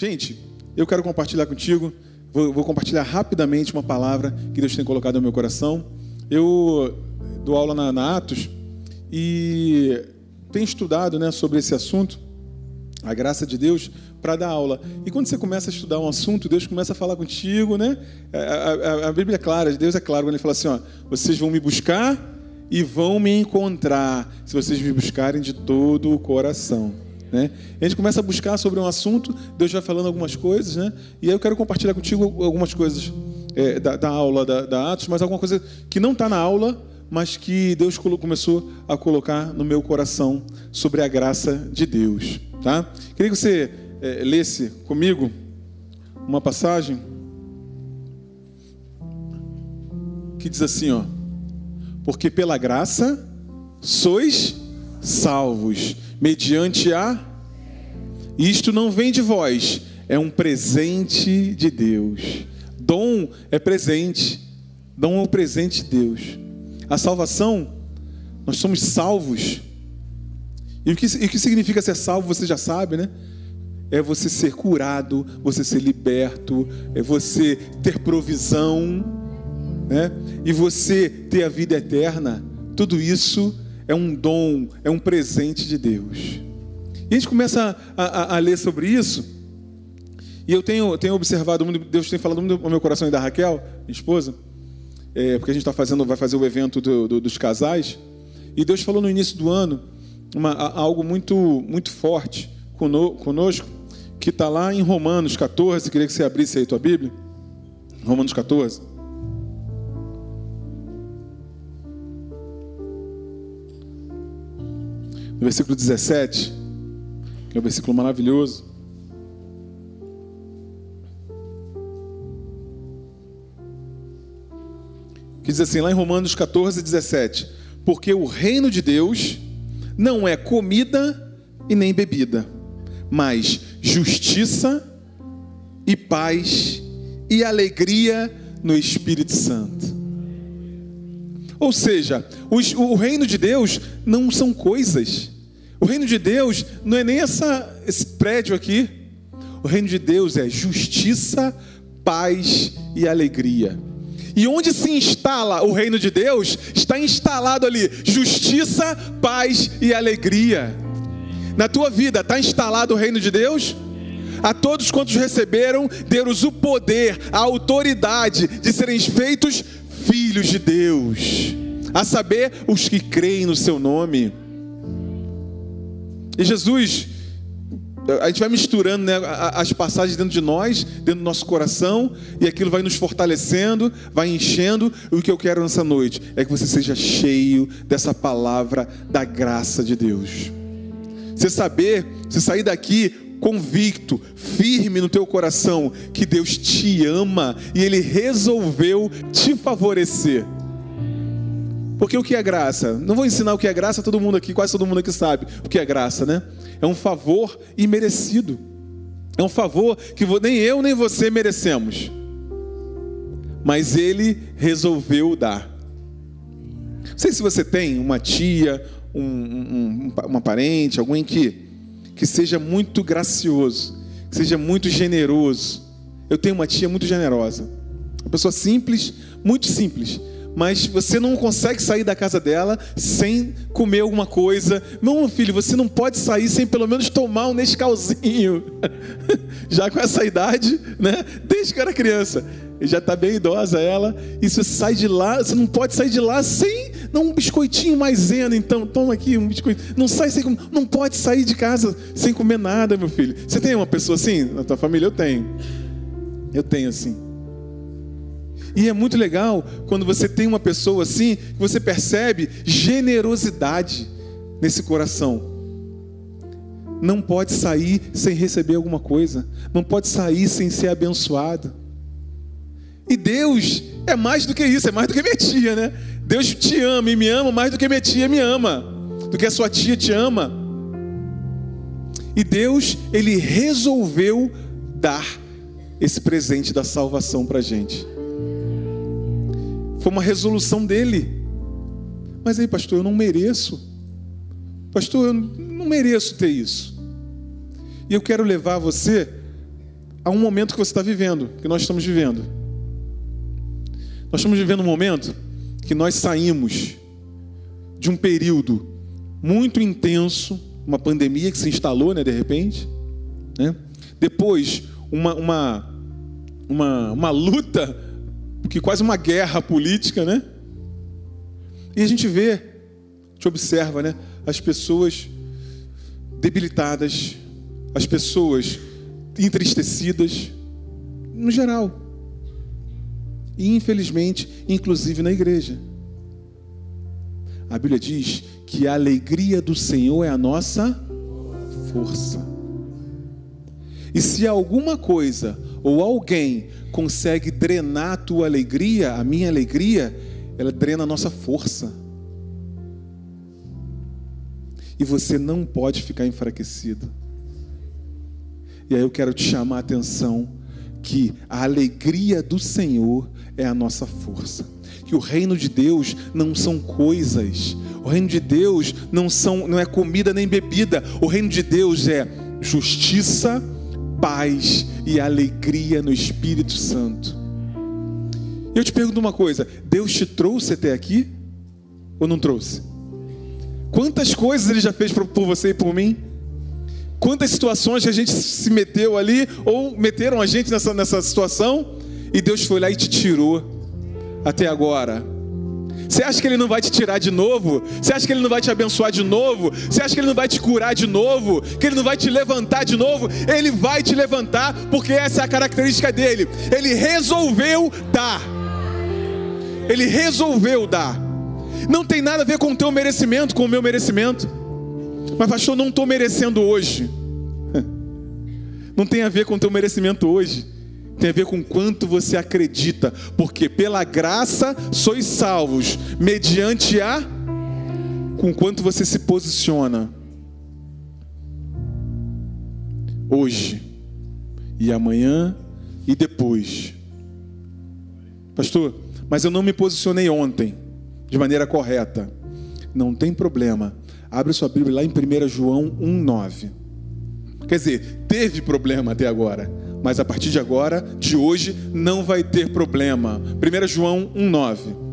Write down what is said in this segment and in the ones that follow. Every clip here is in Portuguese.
Gente, eu quero compartilhar contigo, vou, vou, compartilhar rapidamente uma palavra que Deus tem colocado no meu coração. Eu dou aula na, na Atos e tenho estudado né, sobre esse assunto, a graça de Deus, para dar aula. E quando você começa a estudar um assunto, Deus começa a falar contigo, né? A, a, a Bíblia é clara, Deus é claro quando Ele fala assim: ó, vocês vão me buscar e vão me encontrar, se vocês me buscarem de todo o coração. Né? A gente começa a buscar sobre um assunto, Deus vai falando algumas coisas, né? E aí eu quero compartilhar contigo algumas coisas é, da, da, aula da, da, Atos, mas alguma coisa que não está na aula, mas que Deus começou a colocar no meu coração sobre a graça de Deus, tá? Queria que você é, lesse comigo uma passagem que diz assim, ó: Porque pela graça sois salvos mediante a. Isto não vem de vós, é um presente de Deus. Dom é presente, dom é um presente de Deus. A salvação, nós somos salvos. E o que, e o que significa ser salvo, você já sabe, né? É você ser curado, você ser liberto, é você ter provisão, né? E você ter a vida eterna. Tudo isso é um dom, é um presente de Deus. E a gente começa a, a, a ler sobre isso, e eu tenho, tenho observado, Deus tem falado muito no meu coração e da Raquel, minha esposa, é, porque a gente está fazendo, vai fazer o evento do, do, dos casais, e Deus falou no início do ano uma, algo muito, muito forte conosco, que está lá em Romanos 14, queria que você abrisse aí tua Bíblia, Romanos 14. No versículo 17, que é um versículo maravilhoso. Que diz assim, lá em Romanos 14, 17: Porque o reino de Deus não é comida e nem bebida, mas justiça e paz e alegria no Espírito Santo. Ou seja, os, o reino de Deus não são coisas. O reino de Deus não é nem essa, esse prédio aqui. O reino de Deus é justiça, paz e alegria. E onde se instala o reino de Deus, está instalado ali justiça, paz e alegria. Na tua vida está instalado o reino de Deus? A todos quantos receberam, deu-os o poder, a autoridade de serem feitos filhos de Deus, a saber, os que creem no seu nome. E Jesus, a gente vai misturando né, as passagens dentro de nós, dentro do nosso coração, e aquilo vai nos fortalecendo, vai enchendo. E o que eu quero nessa noite é que você seja cheio dessa palavra da graça de Deus. Você saber, você sair daqui convicto, firme no teu coração que Deus te ama e Ele resolveu te favorecer. Porque o que é graça? Não vou ensinar o que é graça, todo mundo aqui, quase todo mundo aqui sabe o que é graça, né? É um favor imerecido. É um favor que nem eu nem você merecemos. Mas Ele resolveu dar. Não sei se você tem uma tia, um, um, uma parente, alguém que que seja muito gracioso, que seja muito generoso. Eu tenho uma tia muito generosa, uma pessoa simples, muito simples, mas você não consegue sair da casa dela sem comer alguma coisa. Não, filho, você não pode sair sem pelo menos tomar um Nescauzinho. Já com essa idade, né? Desde que era criança. Já está bem idosa ela. E você sai de lá, você não pode sair de lá sem não, um biscoitinho maisena, então, toma aqui um biscoito. Não sai sem não pode sair de casa sem comer nada, meu filho. Você tem uma pessoa assim na tua família? Eu tenho. Eu tenho assim. E é muito legal quando você tem uma pessoa assim, que você percebe generosidade nesse coração. Não pode sair sem receber alguma coisa, não pode sair sem ser abençoado. E Deus é mais do que isso, é mais do que minha tia, né? Deus te ama e me ama mais do que minha tia me ama, do que a sua tia te ama. E Deus, Ele resolveu dar esse presente da salvação para a gente. Foi uma resolução dele. Mas aí, pastor, eu não mereço. Pastor, eu não mereço ter isso. E eu quero levar você a um momento que você está vivendo, que nós estamos vivendo. Nós estamos vivendo um momento que nós saímos de um período muito intenso, uma pandemia que se instalou, né, de repente, né? Depois, uma, uma, uma, uma luta, que quase uma guerra política, né? E a gente vê, a gente observa, né? As pessoas debilitadas, as pessoas entristecidas, no geral. E infelizmente, inclusive na igreja. A Bíblia diz que a alegria do Senhor é a nossa força. E se alguma coisa ou alguém consegue drenar a tua alegria, a minha alegria, ela drena a nossa força. E você não pode ficar enfraquecido. E aí eu quero te chamar a atenção que a alegria do Senhor é a nossa força. Que o reino de Deus não são coisas. O reino de Deus não são não é comida nem bebida. O reino de Deus é justiça, paz e alegria no Espírito Santo. Eu te pergunto uma coisa: Deus te trouxe até aqui ou não trouxe? Quantas coisas Ele já fez por você e por mim? Quantas situações que a gente se meteu ali ou meteram a gente nessa, nessa situação e Deus foi lá e te tirou até agora? Você acha que Ele não vai te tirar de novo? Você acha que Ele não vai te abençoar de novo? Você acha que Ele não vai te curar de novo? Que Ele não vai te levantar de novo? Ele vai te levantar, porque essa é a característica dele. Ele resolveu dar. Ele resolveu dar. Não tem nada a ver com o teu merecimento, com o meu merecimento. Mas, pastor, não estou merecendo hoje. Não tem a ver com o teu merecimento hoje tem a ver com quanto você acredita, porque pela graça sois salvos, mediante a com quanto você se posiciona hoje e amanhã e depois. Pastor, mas eu não me posicionei ontem de maneira correta. Não tem problema. Abre sua Bíblia lá em 1 João 1,9. Quer dizer, teve problema até agora mas a partir de agora, de hoje, não vai ter problema. 1 João 1,9.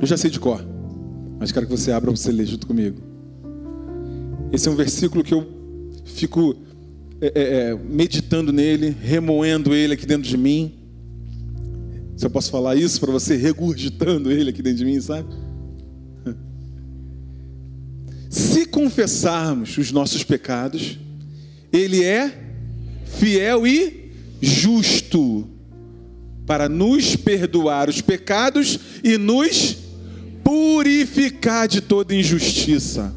Eu já sei de cor, mas quero que você abra para você ler junto comigo. Esse é um versículo que eu fico é, é, é meditando nele, remoendo ele aqui dentro de mim. Se eu posso falar isso para você, regurgitando ele aqui dentro de mim, sabe? Se confessarmos os nossos pecados, Ele é fiel e justo para nos perdoar os pecados e nos purificar de toda injustiça.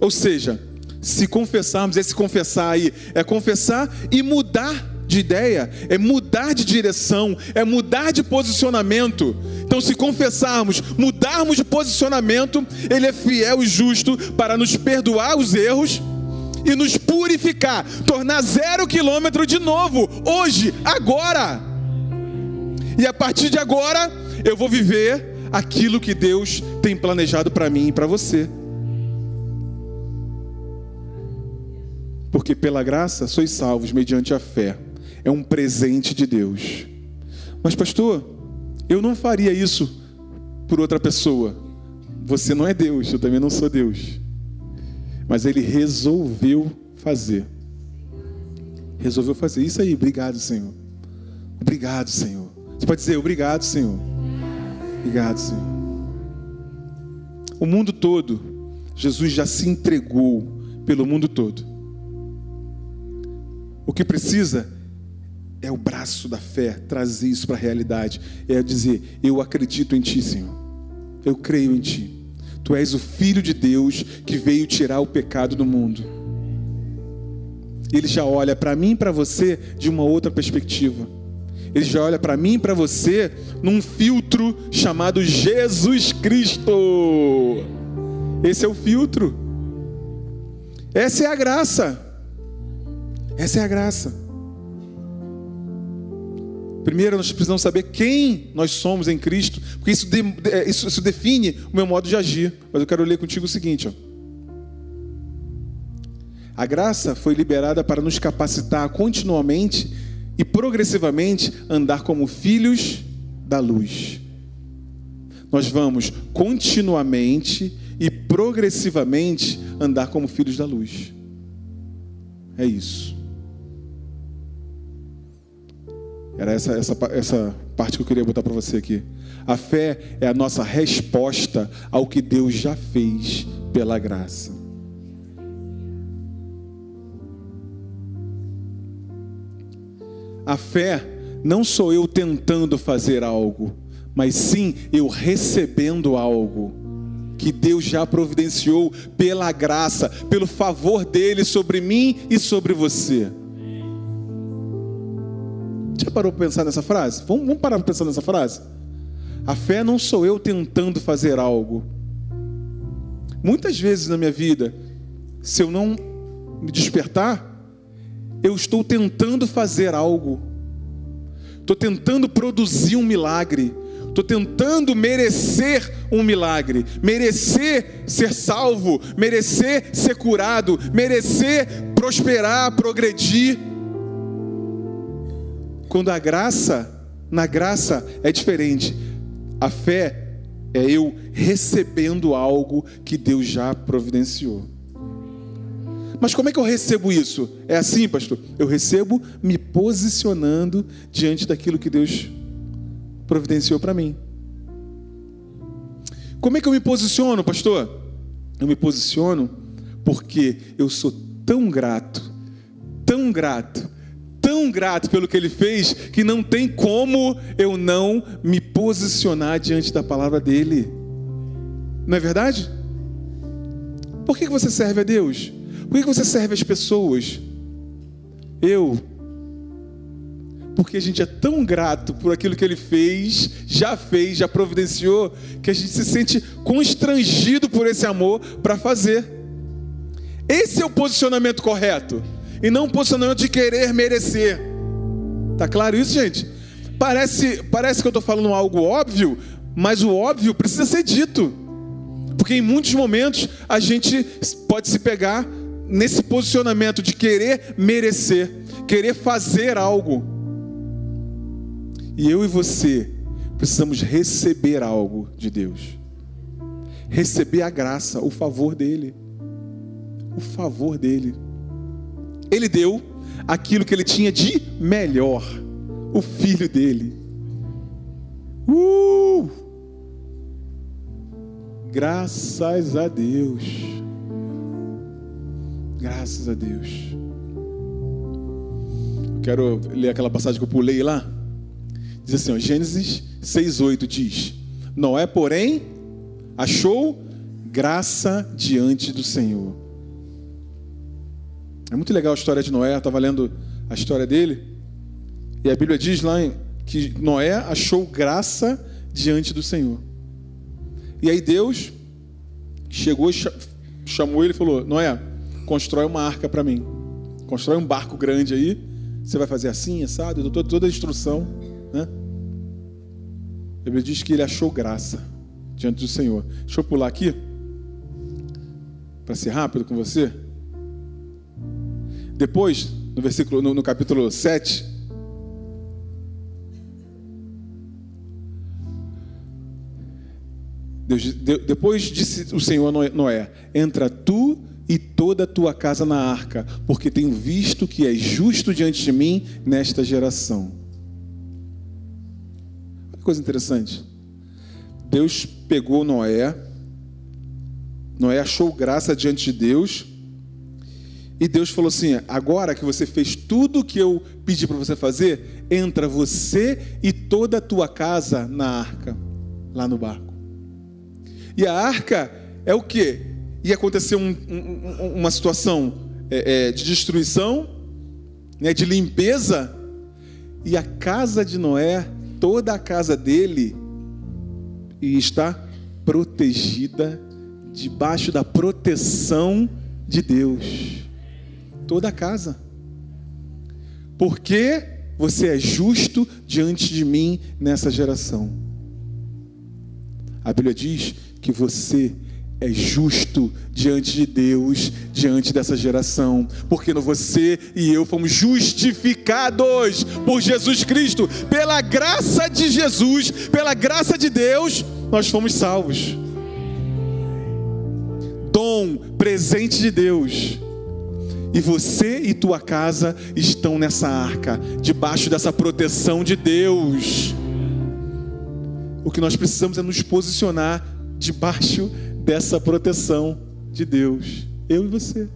Ou seja, se confessarmos, esse confessar aí é confessar e mudar de ideia, é mudar de direção, é mudar de posicionamento. Então, se confessarmos, mudarmos de posicionamento, Ele é fiel e justo para nos perdoar os erros e nos purificar, tornar zero quilômetro de novo, hoje, agora. E a partir de agora, eu vou viver aquilo que Deus tem planejado para mim e para você. Porque pela graça sois salvos mediante a fé é um presente de Deus. Mas, pastor, eu não faria isso por outra pessoa. Você não é Deus, eu também não sou Deus. Mas ele resolveu fazer. Resolveu fazer. Isso aí, obrigado, Senhor. Obrigado, Senhor. Você pode dizer, obrigado, Senhor. Obrigado, Senhor. O mundo todo, Jesus já se entregou pelo mundo todo. O que precisa é o braço da fé trazer isso para a realidade. É dizer: Eu acredito em Ti, Senhor. Eu creio em Ti. Tu és o Filho de Deus que veio tirar o pecado do mundo. Ele já olha para mim e para você de uma outra perspectiva. Ele já olha para mim e para você num filtro chamado Jesus Cristo. Esse é o filtro. Essa é a graça. Essa é a graça. Primeiro, nós precisamos saber quem nós somos em Cristo, porque isso, de, é, isso, isso, define o meu modo de agir. Mas eu quero ler contigo o seguinte: ó. a graça foi liberada para nos capacitar continuamente e progressivamente andar como filhos da luz. Nós vamos continuamente e progressivamente andar como filhos da luz. É isso. Era essa, essa, essa parte que eu queria botar para você aqui. A fé é a nossa resposta ao que Deus já fez pela graça. A fé não sou eu tentando fazer algo, mas sim eu recebendo algo que Deus já providenciou pela graça, pelo favor dele sobre mim e sobre você. Já parou para pensar nessa frase? Vamos, vamos parar para pensar nessa frase? A fé não sou eu tentando fazer algo. Muitas vezes na minha vida, se eu não me despertar, eu estou tentando fazer algo, estou tentando produzir um milagre, estou tentando merecer um milagre, merecer ser salvo, merecer ser curado, merecer prosperar, progredir. Quando a graça, na graça é diferente. A fé é eu recebendo algo que Deus já providenciou. Mas como é que eu recebo isso? É assim, pastor? Eu recebo me posicionando diante daquilo que Deus providenciou para mim. Como é que eu me posiciono, pastor? Eu me posiciono porque eu sou tão grato, tão grato, tão grato pelo que ele fez que não tem como eu não me posicionar diante da palavra dele. Não é verdade? Por que você serve a Deus? Por que você serve as pessoas? Eu. Porque a gente é tão grato por aquilo que ele fez, já fez, já providenciou, que a gente se sente constrangido por esse amor para fazer. Esse é o posicionamento correto e não um posicionamento de querer merecer. Tá claro isso, gente? Parece, parece que eu estou falando algo óbvio, mas o óbvio precisa ser dito. Porque em muitos momentos a gente pode se pegar nesse posicionamento de querer merecer, querer fazer algo. E eu e você precisamos receber algo de Deus. Receber a graça, o favor dele. O favor dele. Ele deu aquilo que ele tinha de melhor, o filho dele. Uh! Graças a Deus. Graças a Deus. Quero ler aquela passagem que eu pulei lá. Diz assim, ó, Gênesis 6:8 diz: Noé, porém, achou graça diante do Senhor. É muito legal a história de Noé, estava lendo a história dele. E a Bíblia diz lá que Noé achou graça diante do Senhor. E aí Deus chegou, chamou ele e falou: Noé, constrói uma arca para mim. Constrói um barco grande aí. Você vai fazer assim, sabe? Eu dou toda a instrução. Né? A Bíblia diz que ele achou graça diante do Senhor. Deixa eu pular aqui. Para ser rápido com você. Depois, no versículo, no, no capítulo 7, Deus, de, depois disse o Senhor a Noé: Entra tu e toda a tua casa na arca, porque tenho visto que és justo diante de mim nesta geração. Que coisa interessante. Deus pegou Noé, Noé achou graça diante de Deus, e Deus falou assim: agora que você fez tudo o que eu pedi para você fazer, entra você e toda a tua casa na arca, lá no barco. E a arca é o que? Ia acontecer um, um, uma situação é, é, de destruição, né, de limpeza, e a casa de Noé, toda a casa dele, está protegida debaixo da proteção de Deus toda a casa. Porque você é justo diante de mim nessa geração. A Bíblia diz que você é justo diante de Deus, diante dessa geração, porque você e eu fomos justificados por Jesus Cristo, pela graça de Jesus, pela graça de Deus, nós fomos salvos. Dom, presente de Deus. E você e tua casa estão nessa arca, debaixo dessa proteção de Deus. O que nós precisamos é nos posicionar debaixo dessa proteção de Deus. Eu e você.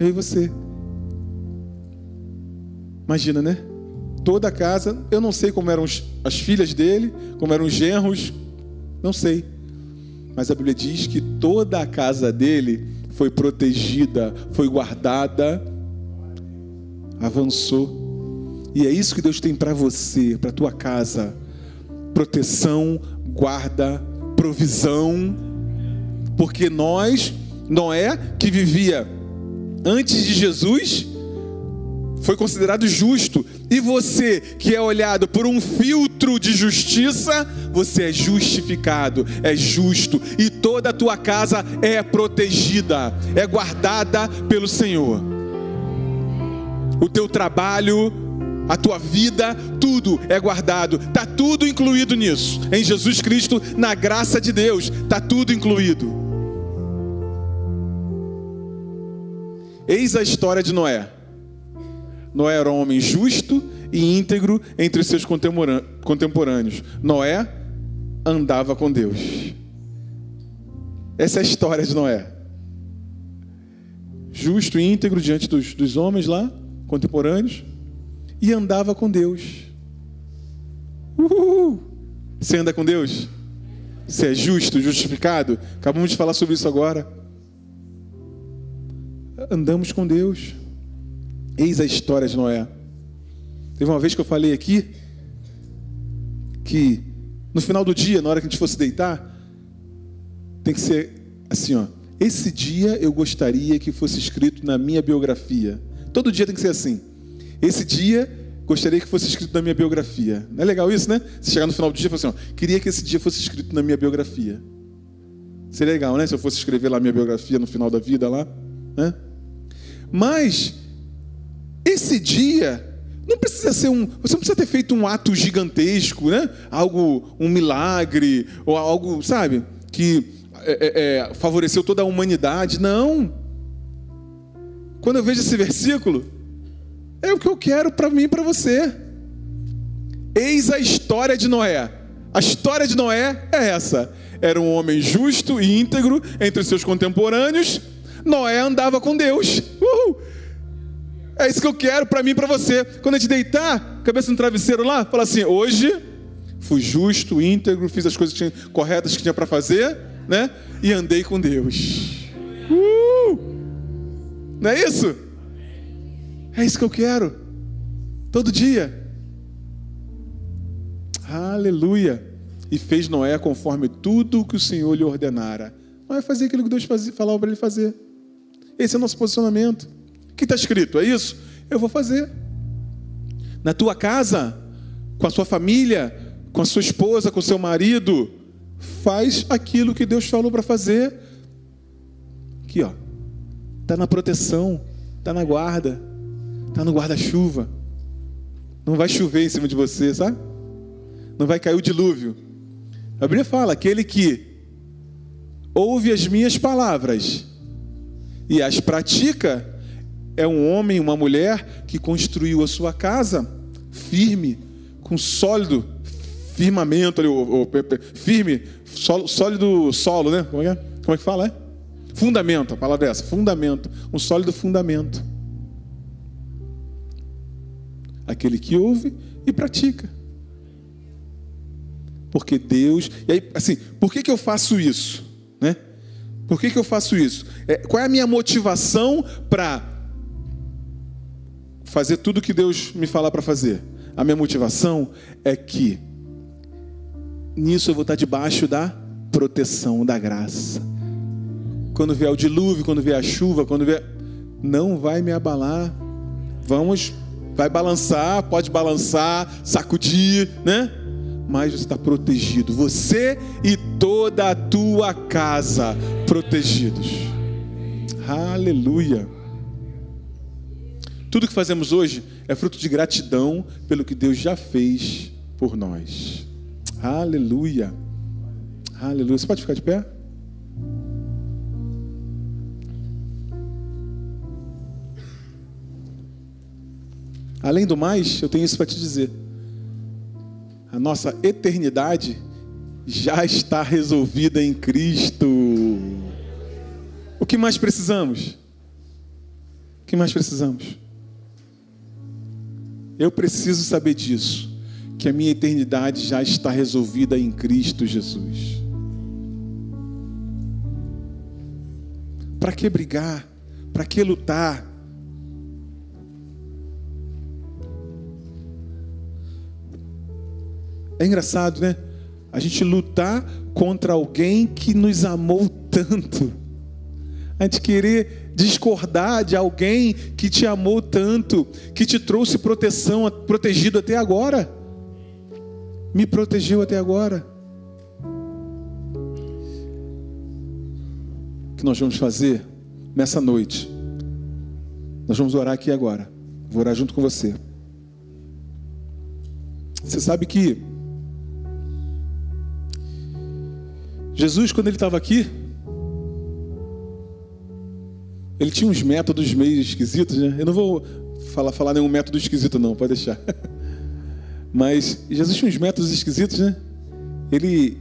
Eu e você. Imagina, né? Toda a casa, eu não sei como eram as filhas dele, como eram os genros, não sei. Mas a Bíblia diz que toda a casa dele foi protegida, foi guardada, avançou. E é isso que Deus tem para você, para tua casa: proteção, guarda, provisão, porque nós, Noé, que vivia antes de Jesus, foi considerado justo, e você, que é olhado por um filtro de justiça, você é justificado, é justo, e toda a tua casa é protegida, é guardada pelo Senhor. O teu trabalho, a tua vida, tudo é guardado, está tudo incluído nisso. Em Jesus Cristo, na graça de Deus, está tudo incluído. Eis a história de Noé. Noé era um homem justo e íntegro entre seus contemporâneos. Noé andava com Deus. Essa é a história de Noé. Justo e íntegro diante dos, dos homens lá, contemporâneos e andava com Deus. Uhul. Você anda com Deus? Você é justo, justificado? Acabamos de falar sobre isso agora. Andamos com Deus. Eis a história de Noé. Teve uma vez que eu falei aqui que no final do dia, na hora que a gente fosse deitar, tem que ser assim, ó. Esse dia eu gostaria que fosse escrito na minha biografia. Todo dia tem que ser assim. Esse dia gostaria que fosse escrito na minha biografia. Não é legal isso, né? Se chegar no final do dia e falar assim, ó, queria que esse dia fosse escrito na minha biografia. Seria legal, né? Se eu fosse escrever lá a minha biografia no final da vida lá, né? Mas esse dia não precisa ser um, você não precisa ter feito um ato gigantesco, né? Algo, um milagre ou algo, sabe, que é, é, é favoreceu toda a humanidade. Não. Quando eu vejo esse versículo, é o que eu quero para mim e para você. Eis a história de Noé. A história de Noé é essa. Era um homem justo e íntegro entre seus contemporâneos. Noé andava com Deus. Uhul. É isso que eu quero para mim e para você. Quando a gente deitar, cabeça no travesseiro lá, fala assim: hoje fui justo, íntegro, fiz as coisas corretas que tinha para fazer, né? E andei com Deus. Uh! Não é isso? É isso que eu quero. Todo dia. Aleluia. E fez Noé conforme tudo que o Senhor lhe ordenara. Noé fazia aquilo que Deus fazia, falava para ele fazer. Esse é o nosso posicionamento. Que está escrito? É isso? Eu vou fazer. Na tua casa, com a sua família, com a sua esposa, com o seu marido, faz aquilo que Deus falou para fazer. Aqui, ó. Está na proteção, está na guarda está no guarda-chuva. Não vai chover em cima de você, sabe? Não vai cair o dilúvio. A Bíblia fala: aquele que ouve as minhas palavras e as pratica é um homem, uma mulher que construiu a sua casa firme, com sólido firmamento ali, firme, sólido solo, né? Como é é? Como é que fala? É? Fundamento, a palavra é essa, fundamento, um sólido fundamento aquele que ouve e pratica. Porque Deus. E aí, assim, por que, que eu faço isso? Né? Por que, que eu faço isso? É, qual é a minha motivação para fazer tudo que Deus me falar para fazer? A minha motivação é que nisso eu vou estar debaixo da proteção da graça. Quando vier o dilúvio, quando vier a chuva, quando vier. Não vai me abalar. Vamos Vai balançar, pode balançar, sacudir, né? Mas você está protegido. Você e toda a tua casa protegidos. Aleluia. Tudo que fazemos hoje é fruto de gratidão pelo que Deus já fez por nós. Aleluia. Aleluia. Você pode ficar de pé? Além do mais, eu tenho isso para te dizer. A nossa eternidade já está resolvida em Cristo. O que mais precisamos? O que mais precisamos? Eu preciso saber disso, que a minha eternidade já está resolvida em Cristo Jesus. Para que brigar? Para que lutar? É engraçado, né? A gente lutar contra alguém que nos amou tanto. A gente querer discordar de alguém que te amou tanto, que te trouxe proteção, protegido até agora. Me protegeu até agora. O que nós vamos fazer nessa noite? Nós vamos orar aqui agora. Vou orar junto com você. Você sabe que Jesus, quando ele estava aqui, ele tinha uns métodos meio esquisitos, né? Eu não vou falar, falar nenhum método esquisito, não, pode deixar. Mas Jesus tinha uns métodos esquisitos, né? Ele.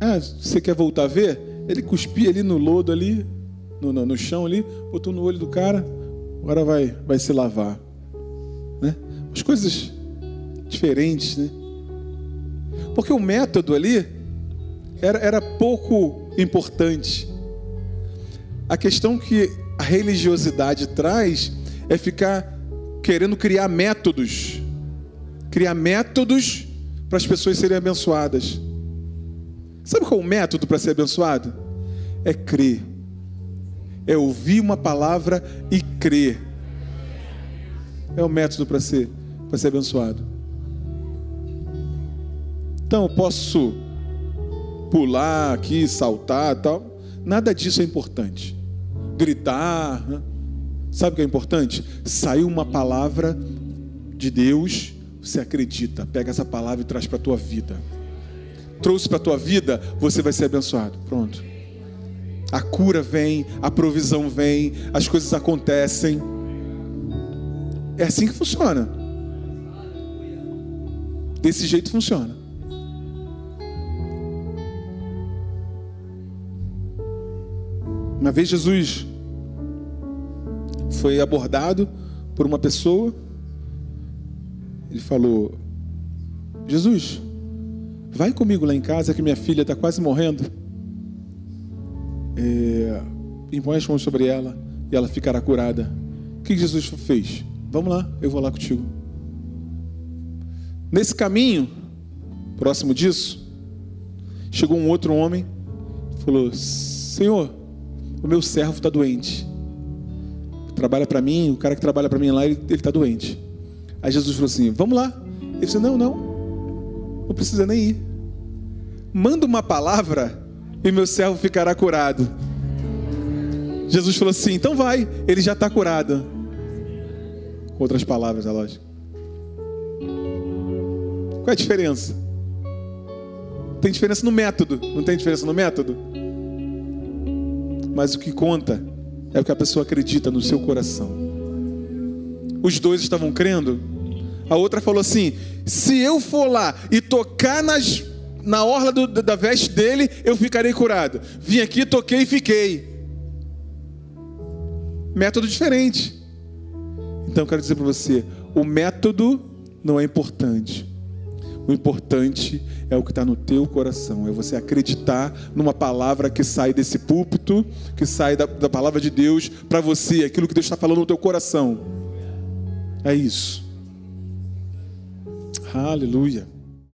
Ah, você quer voltar a ver? Ele cuspia ali no lodo ali, no, no, no chão ali, botou no olho do cara, agora vai, vai se lavar. Né? As coisas diferentes, né? Porque o método ali era, era pouco importante. A questão que religiosidade traz é ficar querendo criar métodos criar métodos para as pessoas serem abençoadas. Sabe qual é o método para ser abençoado? É crer. É ouvir uma palavra e crer. É o método para ser, para ser abençoado. Então eu posso pular aqui, saltar tal. Nada disso é importante. Gritar. Né? Sabe o que é importante? Saiu uma palavra de Deus, você acredita, pega essa palavra e traz para a tua vida. Trouxe para a tua vida, você vai ser abençoado. Pronto. A cura vem, a provisão vem, as coisas acontecem. É assim que funciona. Desse jeito funciona. Uma vez Jesus foi abordado por uma pessoa, ele falou: Jesus, vai comigo lá em casa que minha filha está quase morrendo. É, impõe as mãos sobre ela e ela ficará curada. O que Jesus fez? Vamos lá, eu vou lá contigo. Nesse caminho, próximo disso, chegou um outro homem, falou: Senhor, o meu servo está doente. Trabalha para mim, o cara que trabalha para mim lá, ele está doente. Aí Jesus falou assim: Vamos lá. Ele disse: Não, não, não precisa nem ir. Manda uma palavra e meu servo ficará curado. Jesus falou assim: Então vai, ele já está curado. Outras palavras, é lógico. Qual é a diferença? Tem diferença no método, não tem diferença no método? Mas o que conta é o que a pessoa acredita no seu coração. Os dois estavam crendo. A outra falou assim: se eu for lá e tocar nas, na orla do, da veste dele, eu ficarei curado. Vim aqui, toquei e fiquei. Método diferente. Então eu quero dizer para você: o método não é importante. O importante é o que está no teu coração, é você acreditar numa palavra que sai desse púlpito, que sai da, da palavra de Deus para você, aquilo que Deus está falando no teu coração. É isso. Aleluia.